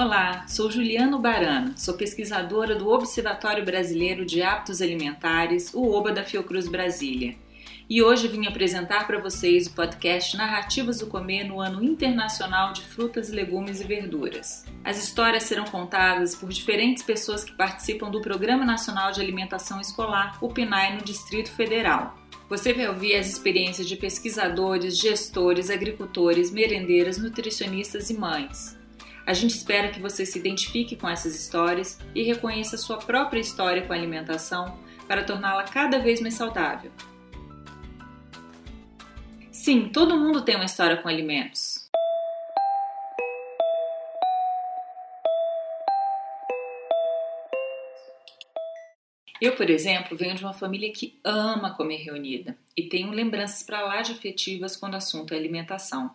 Olá, sou Juliano Barana, sou pesquisadora do Observatório Brasileiro de Hábitos Alimentares, o OBA da Fiocruz Brasília. E hoje vim apresentar para vocês o podcast Narrativas do Comer no Ano Internacional de Frutas, Legumes e Verduras. As histórias serão contadas por diferentes pessoas que participam do Programa Nacional de Alimentação Escolar, o PNAE, no Distrito Federal. Você vai ouvir as experiências de pesquisadores, gestores, agricultores, merendeiras, nutricionistas e mães. A gente espera que você se identifique com essas histórias e reconheça sua própria história com a alimentação para torná-la cada vez mais saudável. Sim, todo mundo tem uma história com alimentos. Eu, por exemplo, venho de uma família que ama comer reunida e tenho lembranças para lá de afetivas quando o assunto é alimentação.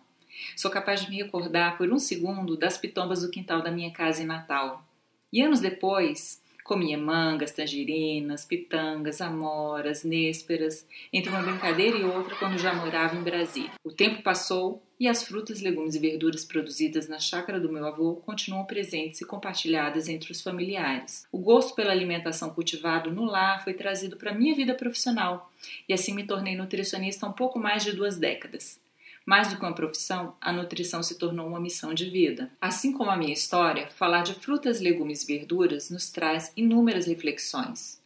Sou capaz de me recordar por um segundo das pitombas do quintal da minha casa em Natal. E anos depois, comia mangas, tangerinas, pitangas, amoras, nésperas, entre uma brincadeira e outra quando já morava em Brasília. O tempo passou e as frutas, legumes e verduras produzidas na chácara do meu avô continuam presentes e compartilhadas entre os familiares. O gosto pela alimentação cultivado no lar foi trazido para minha vida profissional e assim me tornei nutricionista há um pouco mais de duas décadas. Mais do que uma profissão, a nutrição se tornou uma missão de vida. Assim como a minha história, falar de frutas, legumes e verduras nos traz inúmeras reflexões.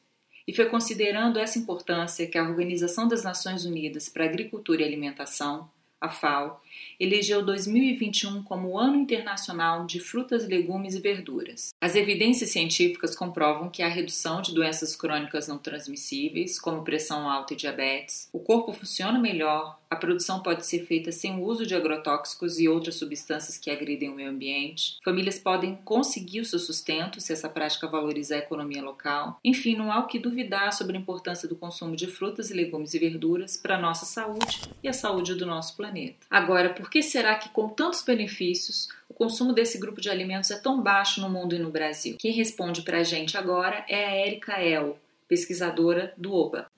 E foi considerando essa importância que a Organização das Nações Unidas para Agricultura e Alimentação, a FAO, elegeu 2021 como o Ano Internacional de Frutas, Legumes e Verduras. As evidências científicas comprovam que há redução de doenças crônicas não transmissíveis, como pressão alta e diabetes, o corpo funciona melhor, a produção pode ser feita sem o uso de agrotóxicos e outras substâncias que agridem o meio ambiente. Famílias podem conseguir o seu sustento se essa prática valorizar a economia local. Enfim, não há o que duvidar sobre a importância do consumo de frutas, legumes e verduras para a nossa saúde e a saúde do nosso planeta. Agora, por que será que, com tantos benefícios, o consumo desse grupo de alimentos é tão baixo no mundo e no Brasil? Quem responde para a gente agora é a Erika El, pesquisadora do OBA.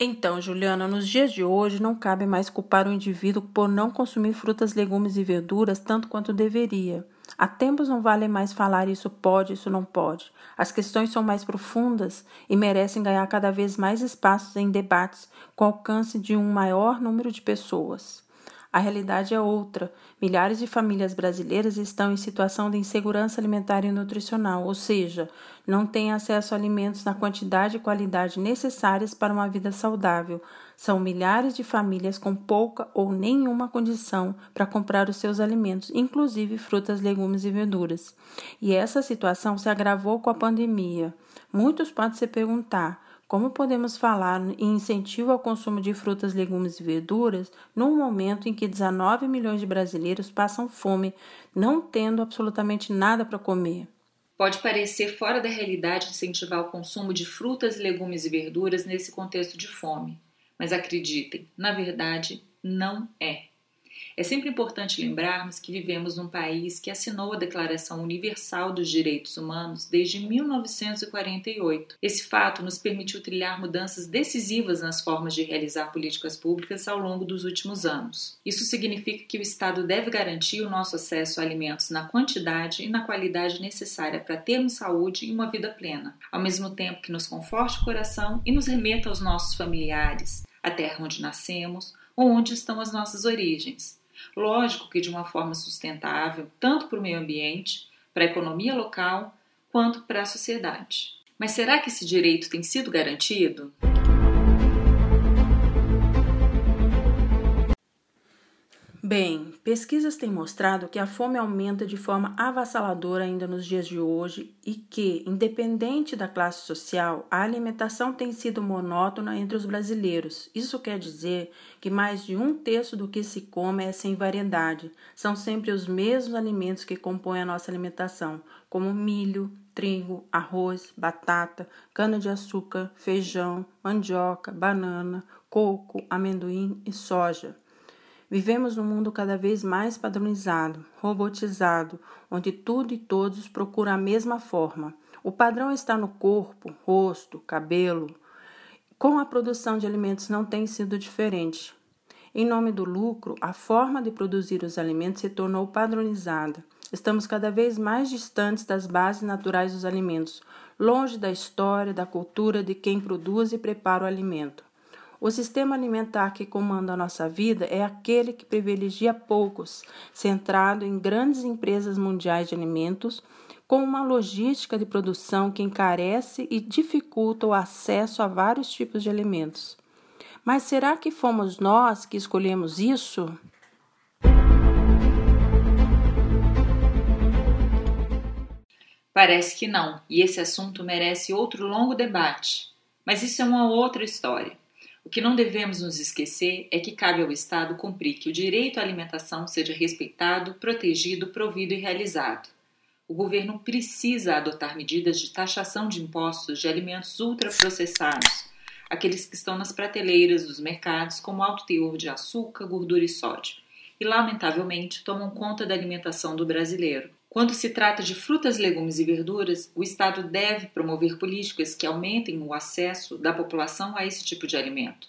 Então, Juliana, nos dias de hoje não cabe mais culpar o indivíduo por não consumir frutas, legumes e verduras tanto quanto deveria. Há tempos não vale mais falar isso pode, isso não pode. As questões são mais profundas e merecem ganhar cada vez mais espaços em debates com alcance de um maior número de pessoas. A realidade é outra. Milhares de famílias brasileiras estão em situação de insegurança alimentar e nutricional, ou seja, não têm acesso a alimentos na quantidade e qualidade necessárias para uma vida saudável. São milhares de famílias com pouca ou nenhuma condição para comprar os seus alimentos, inclusive frutas, legumes e verduras. E essa situação se agravou com a pandemia. Muitos podem se perguntar como podemos falar em incentivo ao consumo de frutas, legumes e verduras num momento em que 19 milhões de brasileiros passam fome, não tendo absolutamente nada para comer? Pode parecer fora da realidade incentivar o consumo de frutas, legumes e verduras nesse contexto de fome, mas acreditem, na verdade, não é. É sempre importante lembrarmos que vivemos num país que assinou a Declaração Universal dos Direitos Humanos desde 1948. Esse fato nos permitiu trilhar mudanças decisivas nas formas de realizar políticas públicas ao longo dos últimos anos. Isso significa que o Estado deve garantir o nosso acesso a alimentos na quantidade e na qualidade necessária para termos saúde e uma vida plena, ao mesmo tempo que nos conforte o coração e nos remeta aos nossos familiares, a terra onde nascemos onde estão as nossas origens. Lógico que de uma forma sustentável, tanto para o meio ambiente, para a economia local, quanto para a sociedade. Mas será que esse direito tem sido garantido? Bem, pesquisas têm mostrado que a fome aumenta de forma avassaladora ainda nos dias de hoje e que, independente da classe social, a alimentação tem sido monótona entre os brasileiros. Isso quer dizer que mais de um terço do que se come é sem variedade. São sempre os mesmos alimentos que compõem a nossa alimentação, como milho, trigo, arroz, batata, cana-de-açúcar, feijão, mandioca, banana, coco, amendoim e soja. Vivemos num mundo cada vez mais padronizado, robotizado, onde tudo e todos procuram a mesma forma. O padrão está no corpo, rosto, cabelo. Com a produção de alimentos não tem sido diferente. Em nome do lucro, a forma de produzir os alimentos se tornou padronizada. Estamos cada vez mais distantes das bases naturais dos alimentos, longe da história, da cultura de quem produz e prepara o alimento. O sistema alimentar que comanda a nossa vida é aquele que privilegia poucos, centrado em grandes empresas mundiais de alimentos, com uma logística de produção que encarece e dificulta o acesso a vários tipos de alimentos. Mas será que fomos nós que escolhemos isso? Parece que não, e esse assunto merece outro longo debate. Mas isso é uma outra história. O que não devemos nos esquecer é que cabe ao Estado cumprir que o direito à alimentação seja respeitado, protegido, provido e realizado. O governo precisa adotar medidas de taxação de impostos de alimentos ultraprocessados, aqueles que estão nas prateleiras dos mercados como alto teor de açúcar, gordura e sódio, e lamentavelmente tomam conta da alimentação do brasileiro. Quando se trata de frutas, legumes e verduras, o Estado deve promover políticas que aumentem o acesso da população a esse tipo de alimento.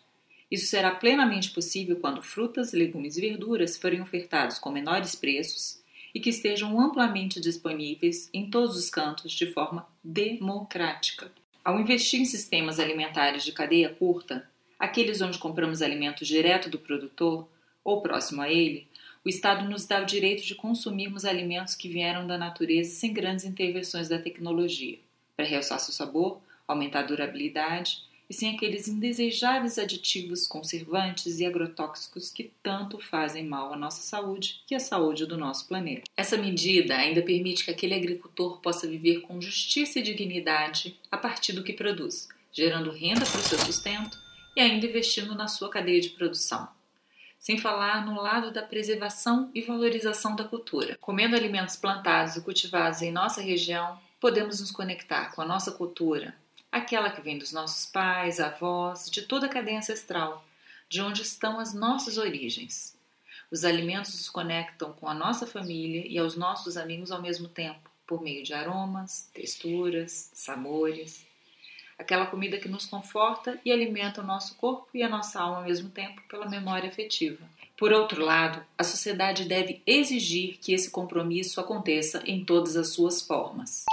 Isso será plenamente possível quando frutas, legumes e verduras forem ofertados com menores preços e que estejam amplamente disponíveis em todos os cantos de forma democrática. Ao investir em sistemas alimentares de cadeia curta, aqueles onde compramos alimentos direto do produtor ou próximo a ele, o Estado nos dá o direito de consumirmos alimentos que vieram da natureza sem grandes intervenções da tecnologia, para realçar seu sabor, aumentar a durabilidade e sem aqueles indesejáveis aditivos conservantes e agrotóxicos que tanto fazem mal à nossa saúde e à saúde do nosso planeta. Essa medida ainda permite que aquele agricultor possa viver com justiça e dignidade a partir do que produz, gerando renda para o seu sustento e ainda investindo na sua cadeia de produção sem falar no lado da preservação e valorização da cultura. Comendo alimentos plantados e cultivados em nossa região, podemos nos conectar com a nossa cultura, aquela que vem dos nossos pais, avós, de toda a cadeia ancestral, de onde estão as nossas origens. Os alimentos nos conectam com a nossa família e aos nossos amigos ao mesmo tempo, por meio de aromas, texturas, sabores aquela comida que nos conforta e alimenta o nosso corpo e a nossa alma ao mesmo tempo pela memória afetiva. Por outro lado, a sociedade deve exigir que esse compromisso aconteça em todas as suas formas.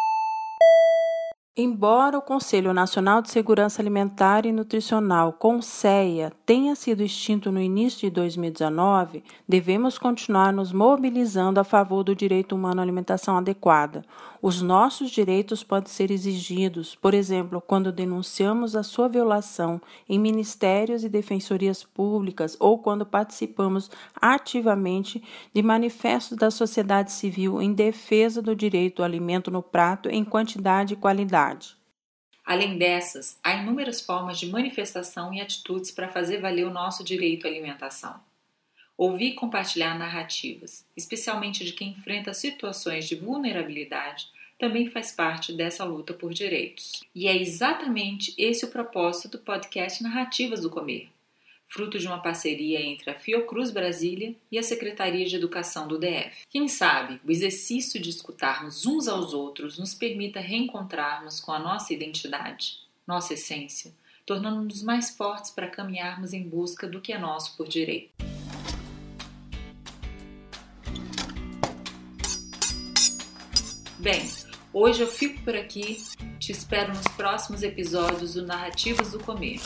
Embora o Conselho Nacional de Segurança Alimentar e Nutricional, CONSEA, tenha sido extinto no início de 2019, devemos continuar nos mobilizando a favor do direito humano à alimentação adequada. Os nossos direitos podem ser exigidos, por exemplo, quando denunciamos a sua violação em ministérios e defensorias públicas ou quando participamos ativamente de manifestos da sociedade civil em defesa do direito ao alimento no prato em quantidade e qualidade. Além dessas, há inúmeras formas de manifestação e atitudes para fazer valer o nosso direito à alimentação. Ouvir e compartilhar narrativas, especialmente de quem enfrenta situações de vulnerabilidade, também faz parte dessa luta por direitos. E é exatamente esse o propósito do podcast Narrativas do Comer fruto de uma parceria entre a Fiocruz Brasília e a Secretaria de Educação do DF. Quem sabe o exercício de escutarmos uns aos outros nos permita reencontrarmos com a nossa identidade, nossa essência, tornando-nos mais fortes para caminharmos em busca do que é nosso por direito. Bem, hoje eu fico por aqui. Te espero nos próximos episódios do Narrativas do Comer.